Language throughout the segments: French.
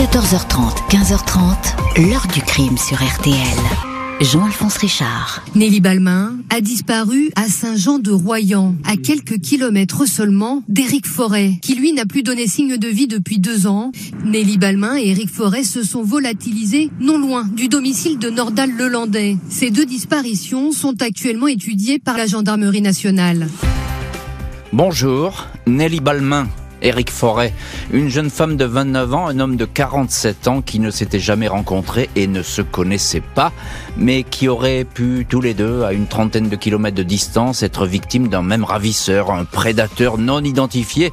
14h30, 15h30, l'heure du crime sur RTL. Jean-Alphonse Richard. Nelly Balmain a disparu à Saint-Jean-de-Royan, à quelques kilomètres seulement d'Éric Forêt, qui lui n'a plus donné signe de vie depuis deux ans. Nelly Balmain et Éric Forêt se sont volatilisés non loin du domicile de Nordal-Lelandais. Ces deux disparitions sont actuellement étudiées par la gendarmerie nationale. Bonjour, Nelly Balmain Éric Forêt, une jeune femme de 29 ans, un homme de 47 ans qui ne s'étaient jamais rencontrés et ne se connaissaient pas, mais qui auraient pu tous les deux, à une trentaine de kilomètres de distance, être victimes d'un même ravisseur, un prédateur non identifié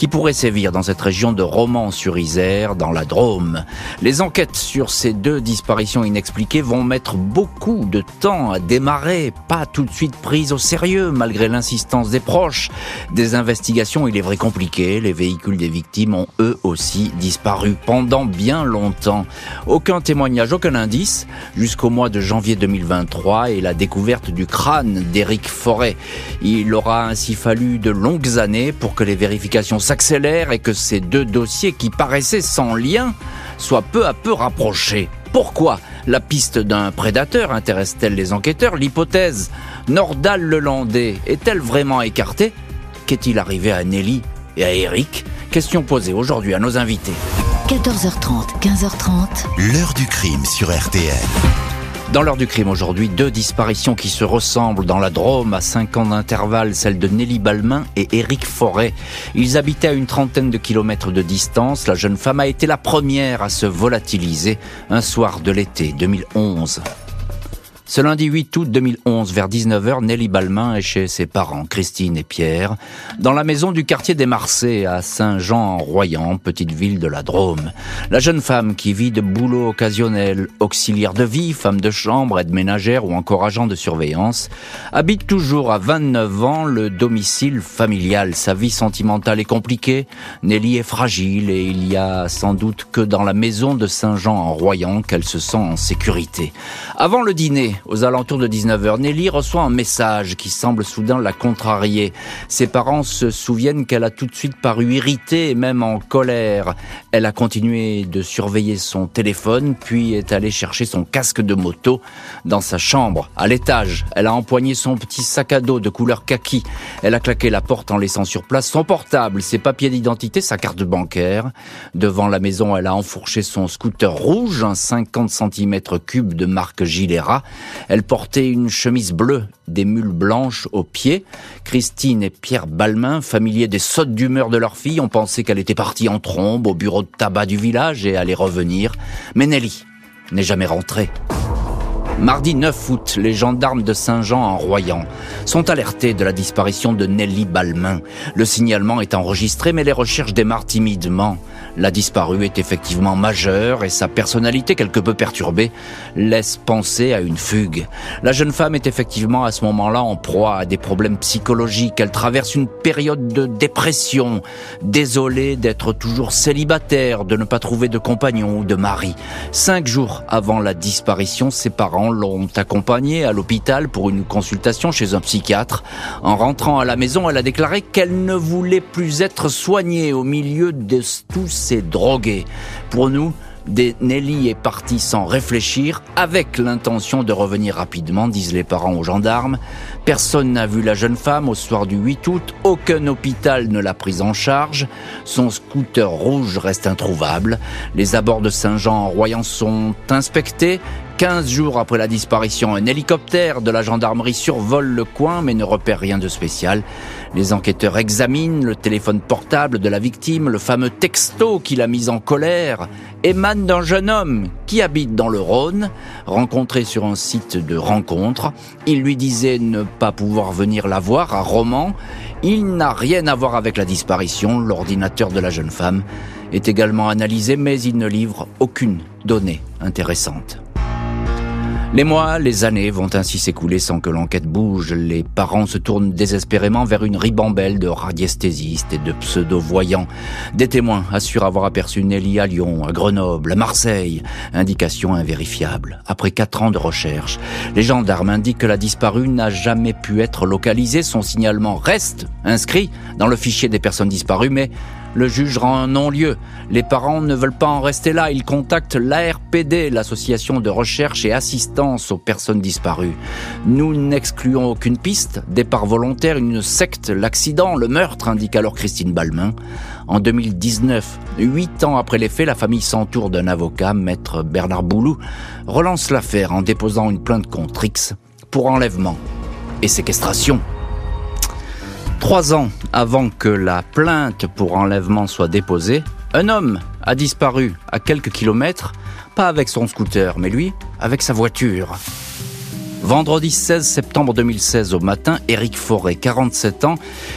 qui pourrait sévir dans cette région de Romans-sur-Isère, dans la Drôme. Les enquêtes sur ces deux disparitions inexpliquées vont mettre beaucoup de temps à démarrer, pas tout de suite prises au sérieux, malgré l'insistance des proches. Des investigations, il est vrai, compliquées. Les véhicules des victimes ont eux aussi disparu pendant bien longtemps. Aucun témoignage, aucun indice, jusqu'au mois de janvier 2023 et la découverte du crâne d'Éric Forêt. Il aura ainsi fallu de longues années pour que les vérifications s'accélère et que ces deux dossiers qui paraissaient sans lien soient peu à peu rapprochés. Pourquoi la piste d'un prédateur intéresse-t-elle les enquêteurs? L'hypothèse Nordal-Lelandais est-elle vraiment écartée? Qu'est-il arrivé à Nelly et à Eric? Question posée aujourd'hui à nos invités. 14h30, 15h30. L'heure du crime sur RTL. Dans l'heure du crime aujourd'hui, deux disparitions qui se ressemblent dans la Drôme à cinq ans d'intervalle, celle de Nelly Balmain et Éric Forêt. Ils habitaient à une trentaine de kilomètres de distance. La jeune femme a été la première à se volatiliser un soir de l'été 2011. Ce lundi 8 août 2011, vers 19h, Nelly Balmain est chez ses parents, Christine et Pierre, dans la maison du quartier des Marseilles à Saint-Jean-en-Royan, petite ville de la Drôme. La jeune femme qui vit de boulot occasionnel, auxiliaire de vie, femme de chambre, aide ménagère ou encore agent de surveillance, habite toujours à 29 ans le domicile familial. Sa vie sentimentale est compliquée, Nelly est fragile et il y a sans doute que dans la maison de Saint-Jean-en-Royan qu'elle se sent en sécurité. Avant le dîner, aux alentours de 19h, Nelly reçoit un message qui semble soudain la contrarier. Ses parents se souviennent qu'elle a tout de suite paru irritée et même en colère. Elle a continué de surveiller son téléphone, puis est allée chercher son casque de moto dans sa chambre, à l'étage. Elle a empoigné son petit sac à dos de couleur kaki. Elle a claqué la porte en laissant sur place son portable, ses papiers d'identité, sa carte bancaire. Devant la maison, elle a enfourché son scooter rouge, un 50 cm cube de marque Gilera. Elle portait une chemise bleue, des mules blanches aux pieds. Christine et Pierre Balmain, familiers des sautes d'humeur de leur fille, ont pensé qu'elle était partie en trombe au bureau de tabac du village et allait revenir. Mais Nelly n'est jamais rentrée. Mardi 9 août, les gendarmes de Saint-Jean en Royan sont alertés de la disparition de Nelly Balmain. Le signalement est enregistré, mais les recherches démarrent timidement. La disparue est effectivement majeure et sa personnalité quelque peu perturbée laisse penser à une fugue. La jeune femme est effectivement à ce moment-là en proie à des problèmes psychologiques. Elle traverse une période de dépression, désolée d'être toujours célibataire, de ne pas trouver de compagnon ou de mari. Cinq jours avant la disparition, ses parents l'ont accompagnée à l'hôpital pour une consultation chez un psychiatre. En rentrant à la maison, elle a déclaré qu'elle ne voulait plus être soignée au milieu de tous drogué. Pour nous, Nelly est partie sans réfléchir, avec l'intention de revenir rapidement, disent les parents aux gendarmes. Personne n'a vu la jeune femme au soir du 8 août, aucun hôpital ne l'a prise en charge, son scooter rouge reste introuvable, les abords de Saint-Jean en Royan sont inspectés, 15 jours après la disparition, un hélicoptère de la gendarmerie survole le coin mais ne repère rien de spécial. Les enquêteurs examinent le téléphone portable de la victime, le fameux texto qui l'a mise en colère, émane d'un jeune homme qui habite dans le Rhône, rencontré sur un site de rencontre. Il lui disait ne pas pouvoir venir la voir à Romans. Il n'a rien à voir avec la disparition. L'ordinateur de la jeune femme est également analysé mais il ne livre aucune donnée intéressante. Les mois, les années vont ainsi s'écouler sans que l'enquête bouge. Les parents se tournent désespérément vers une ribambelle de radiesthésistes et de pseudo-voyants. Des témoins assurent avoir aperçu Nelly à Lyon, à Grenoble, à Marseille. Indication invérifiable. Après quatre ans de recherche, les gendarmes indiquent que la disparue n'a jamais pu être localisée. Son signalement reste inscrit dans le fichier des personnes disparues, mais Le juge rend un non-lieu. Les parents ne veulent pas en rester là. Ils contactent l'ARPD, l'association de recherche et assistance aux personnes disparues. Nous n'excluons aucune piste. Départ volontaire, une secte, l'accident, le meurtre, indique alors Christine Balmain. En 2019, huit ans après les faits, la famille s'entoure d'un avocat, maître Bernard Boulou, relance l'affaire en déposant une plainte contre X pour enlèvement et séquestration. Trois ans avant que la plainte pour enlèvement soit déposée, un homme a disparu à quelques kilomètres, pas avec son scooter, mais lui, avec sa voiture. Vendredi 16 septembre 2016 au matin, Éric Forêt, 47 ans,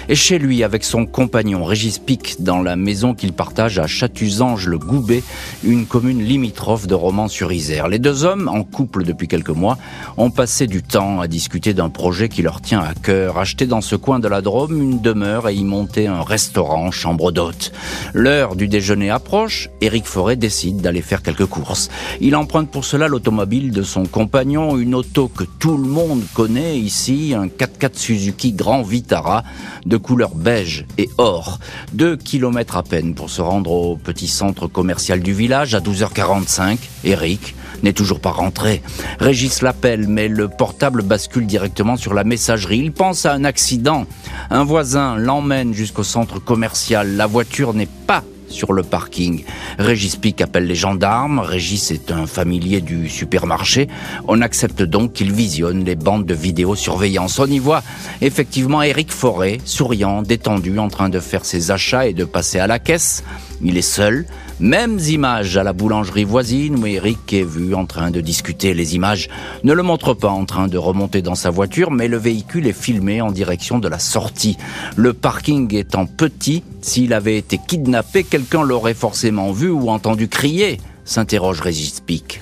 est chez lui avec son compagnon Régis Pic dans la maison qu'il partage à Chatusange-le-Goubet, une commune limitrophe de Romans-sur-Isère. Les deux hommes, en couple depuis quelques mois, ont passé du temps à discuter d'un projet qui leur tient à cœur, acheter dans ce coin de la Drôme une demeure et y monter un restaurant, chambre d'hôte. L'heure du déjeuner approche, Éric Forêt décide d'aller faire quelques courses. Il emprunte pour cela l'automobile de son compagnon, une auto que tout le monde connaît ici, un 4x4 Suzuki Grand Vitara de couleur beige et or. Deux kilomètres à peine pour se rendre au petit centre commercial du village à 12h45. Eric n'est toujours pas rentré. Régis l'appelle, mais le portable bascule directement sur la messagerie. Il pense à un accident. Un voisin l'emmène jusqu'au centre commercial. La voiture n'est pas sur le parking. Régis Pic appelle les gendarmes. Régis est un familier du supermarché. On accepte donc qu'il visionne les bandes de vidéosurveillance. On y voit effectivement Eric Forêt, souriant, détendu, en train de faire ses achats et de passer à la caisse. Il est seul. Mêmes images à la boulangerie voisine où Eric est vu en train de discuter. Les images ne le montrent pas en train de remonter dans sa voiture, mais le véhicule est filmé en direction de la sortie. Le parking étant petit, s'il avait été kidnappé, quelqu'un l'aurait forcément vu ou entendu crier, s'interroge Régis Pic.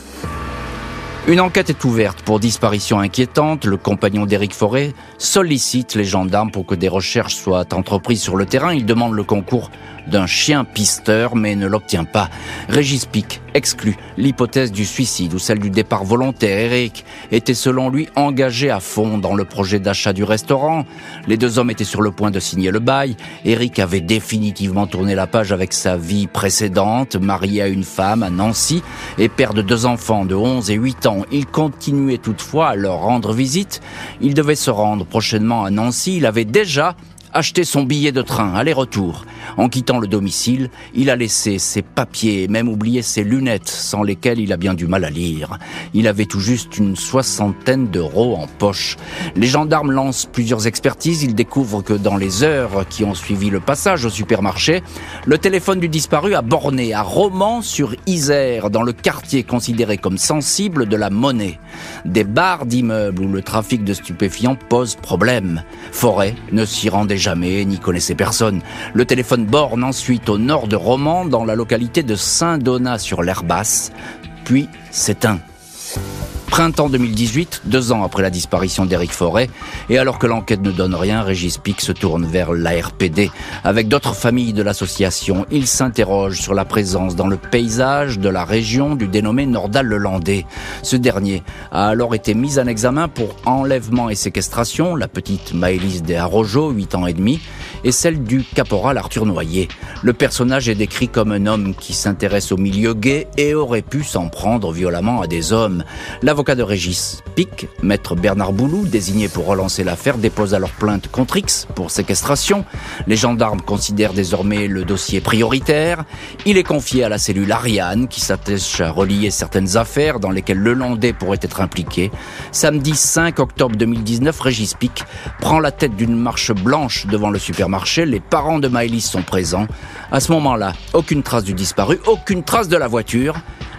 Une enquête est ouverte pour disparition inquiétante. Le compagnon d'Éric Forêt sollicite les gendarmes pour que des recherches soient entreprises sur le terrain. Il demande le concours d'un chien pisteur, mais ne l'obtient pas. Régis Pic exclut l'hypothèse du suicide ou celle du départ volontaire. Eric était selon lui engagé à fond dans le projet d'achat du restaurant. Les deux hommes étaient sur le point de signer le bail. Eric avait définitivement tourné la page avec sa vie précédente, marié à une femme à Nancy et père de deux enfants de 11 et 8 ans. Il continuait toutefois à leur rendre visite. Il devait se rendre prochainement à Nancy. Il avait déjà acheté son billet de train aller-retour. En quittant le domicile, il a laissé ses papiers même oublié ses lunettes sans lesquelles il a bien du mal à lire. Il avait tout juste une soixantaine d'euros en poche. Les gendarmes lancent plusieurs expertises. Ils découvrent que dans les heures qui ont suivi le passage au supermarché, le téléphone du disparu a borné à Romans-sur-Isère, dans le quartier considéré comme sensible de la monnaie. Des barres d'immeubles où le trafic de stupéfiants pose problème. Forêt ne s'y rendait jamais ni connaissait personne. Le téléphone borne ensuite au nord de Romans, dans la localité de Saint-Donat sur l'Herbasse, puis s'éteint. Printemps 2018, deux ans après la disparition d'Éric Forêt, et alors que l'enquête ne donne rien, Régis Pic se tourne vers l'ARPD. Avec d'autres familles de l'association, il s'interroge sur la présence dans le paysage de la région du dénommé Nordal-le-Landais. Ce dernier a alors été mis en examen pour enlèvement et séquestration, la petite Maëlys de Arrojo, 8 ans et demi, et celle du caporal Arthur Noyer. Le personnage est décrit comme un homme qui s'intéresse au milieu gay et aurait pu s'en prendre violemment à des hommes. De Régis, Pic, maître Bernard Boulou, désigné pour relancer l'affaire, dépose alors plainte contre X pour séquestration. Les gendarmes considèrent désormais le dossier prioritaire. Il est confié à la cellule Ariane qui s'attache à relier certaines affaires dans lesquelles le Landais pourrait être impliqué. Samedi 5 octobre 2019, Régis Pic prend la tête d'une marche blanche devant le supermarché. Les parents de Maëlys sont présents. À ce moment-là, aucune trace du disparu, aucune trace de la voiture.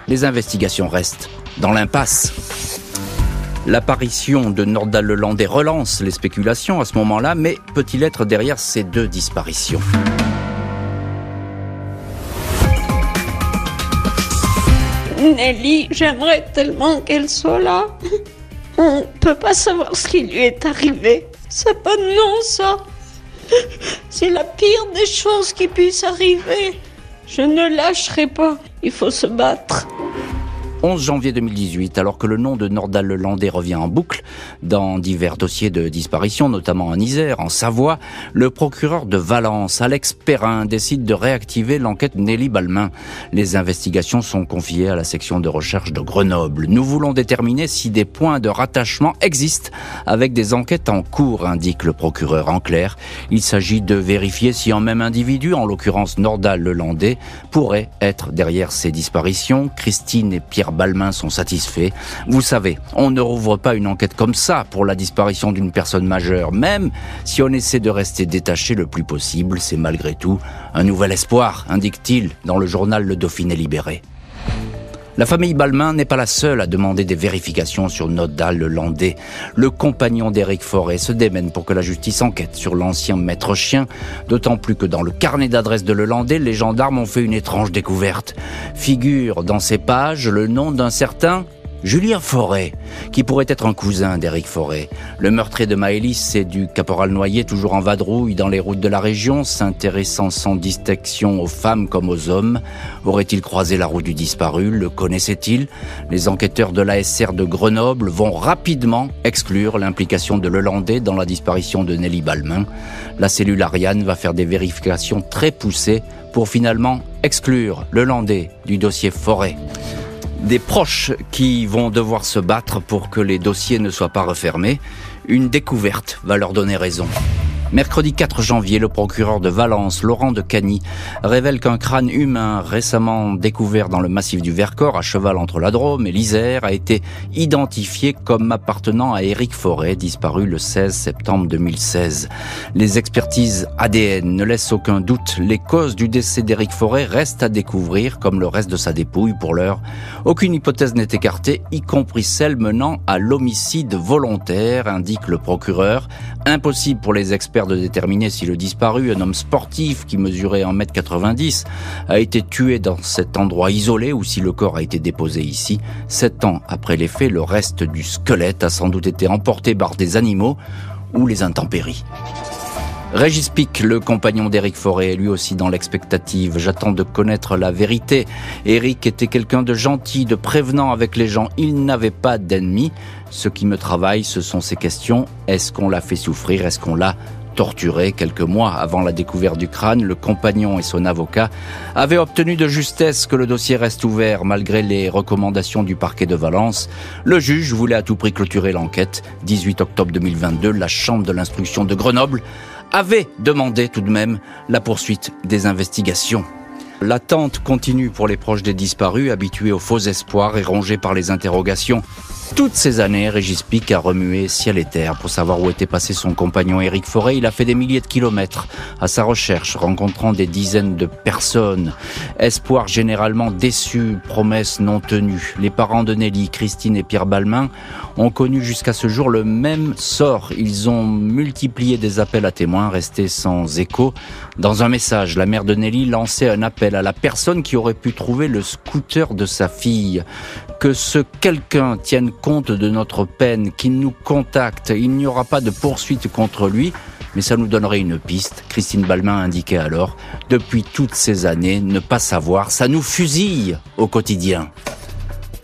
Les investigations restent dans l'impasse. L'apparition de Nordal Lelandais relance les spéculations à ce moment-là, mais peut-il être derrière ces deux disparitions? Nelly, j'aimerais tellement qu'elle soit là. On ne peut pas savoir ce qui lui est arrivé. C'est pas de non, ça. C'est la pire des choses qui puissent arriver. Je ne lâcherai pas. Il faut se battre. 11 janvier 2018, alors que le nom de Nordal Lelandais revient en boucle dans divers dossiers de disparition, notamment en Isère, en Savoie, le procureur de Valence, Alex Perrin, décide de réactiver l'enquête Nelly Balmain. Les investigations sont confiées à la section de recherche de Grenoble. Nous voulons déterminer si des points de rattachement existent avec des enquêtes en cours, indique le procureur. En clair, il s'agit de vérifier si un même individu, en l'occurrence Nordal Lelandais, pourrait être derrière ces disparitions. Christine et Pierre Balmain sont satisfaits. Vous savez, on ne rouvre pas une enquête comme ça pour la disparition d'une personne majeure, même si on essaie de rester détaché le plus possible. C'est malgré tout un nouvel espoir, indique-t-il dans le journal Le Dauphiné Libéré. La famille Balmain n'est pas la seule à demander des vérifications sur Nodal le Landais. Le compagnon d'Éric Forêt se démène pour que la justice enquête sur l'ancien maître chien, d'autant plus que dans le carnet d'adresse de Le Landais, les gendarmes ont fait une étrange découverte. Figure dans ces pages le nom d'un certain Julien Forêt, qui pourrait être un cousin d'Éric Forêt. Le meurtrier de Maëlys c'est du caporal Noyer, toujours en vadrouille dans les routes de la région, s'intéressant sans distinction aux femmes comme aux hommes. Aurait-il croisé la route du disparu? Le connaissait-il? Les enquêteurs de l'ASR de Grenoble vont rapidement exclure l'implication de Lelandais dans la disparition de Nelly Balmain. La cellule Ariane va faire des vérifications très poussées pour finalement exclure Lelandais du dossier Forêt des proches qui vont devoir se battre pour que les dossiers ne soient pas refermés. Une découverte va leur donner raison. Mercredi 4 janvier, le procureur de Valence, Laurent de Cagny, révèle qu'un crâne humain récemment découvert dans le massif du Vercors, à cheval entre la Drôme et l'Isère, a été identifié comme appartenant à Éric Forêt, disparu le 16 septembre 2016. Les expertises ADN ne laissent aucun doute. Les causes du décès d'Éric Forêt restent à découvrir, comme le reste de sa dépouille pour l'heure. Aucune hypothèse n'est écartée, y compris celle menant à l'homicide volontaire, indique le procureur. Impossible pour les experts de déterminer si le disparu, un homme sportif qui mesurait 1m90, a été tué dans cet endroit isolé ou si le corps a été déposé ici. Sept ans après les faits, le reste du squelette a sans doute été emporté par des animaux ou les intempéries. Régis Pic, le compagnon d'Éric Forêt, est lui aussi dans l'expectative. J'attends de connaître la vérité. Éric était quelqu'un de gentil, de prévenant avec les gens. Il n'avait pas d'ennemis. Ce qui me travaille, ce sont ces questions. Est-ce qu'on l'a fait souffrir? Est-ce qu'on l'a torturé quelques mois avant la découverte du crâne, le compagnon et son avocat avaient obtenu de justesse que le dossier reste ouvert malgré les recommandations du parquet de Valence. Le juge voulait à tout prix clôturer l'enquête. 18 octobre 2022, la chambre de l'instruction de Grenoble avait demandé tout de même la poursuite des investigations. L'attente continue pour les proches des disparus, habitués aux faux espoirs et rongés par les interrogations. Toutes ces années, Régis Pic a remué ciel et terre pour savoir où était passé son compagnon Éric Forêt. Il a fait des milliers de kilomètres à sa recherche, rencontrant des dizaines de personnes. Espoir généralement déçu, promesses non tenues. Les parents de Nelly, Christine et Pierre Balmain ont connu jusqu'à ce jour le même sort. Ils ont multiplié des appels à témoins, restés sans écho. Dans un message, la mère de Nelly lançait un appel à la personne qui aurait pu trouver le scooter de sa fille. Que ce quelqu'un tienne compte de notre peine, qu'il nous contacte. Il n'y aura pas de poursuite contre lui, mais ça nous donnerait une piste. Christine Balmain indiquait alors, depuis toutes ces années, ne pas savoir, ça nous fusille au quotidien.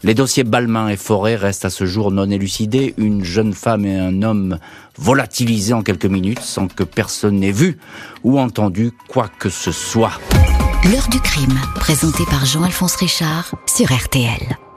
Les dossiers Balmain et Forêt restent à ce jour non élucidés. Une jeune femme et un homme volatilisés en quelques minutes sans que personne n'ait vu ou entendu quoi que ce soit. L'heure du crime, présenté par Jean-Alphonse Richard sur RTL.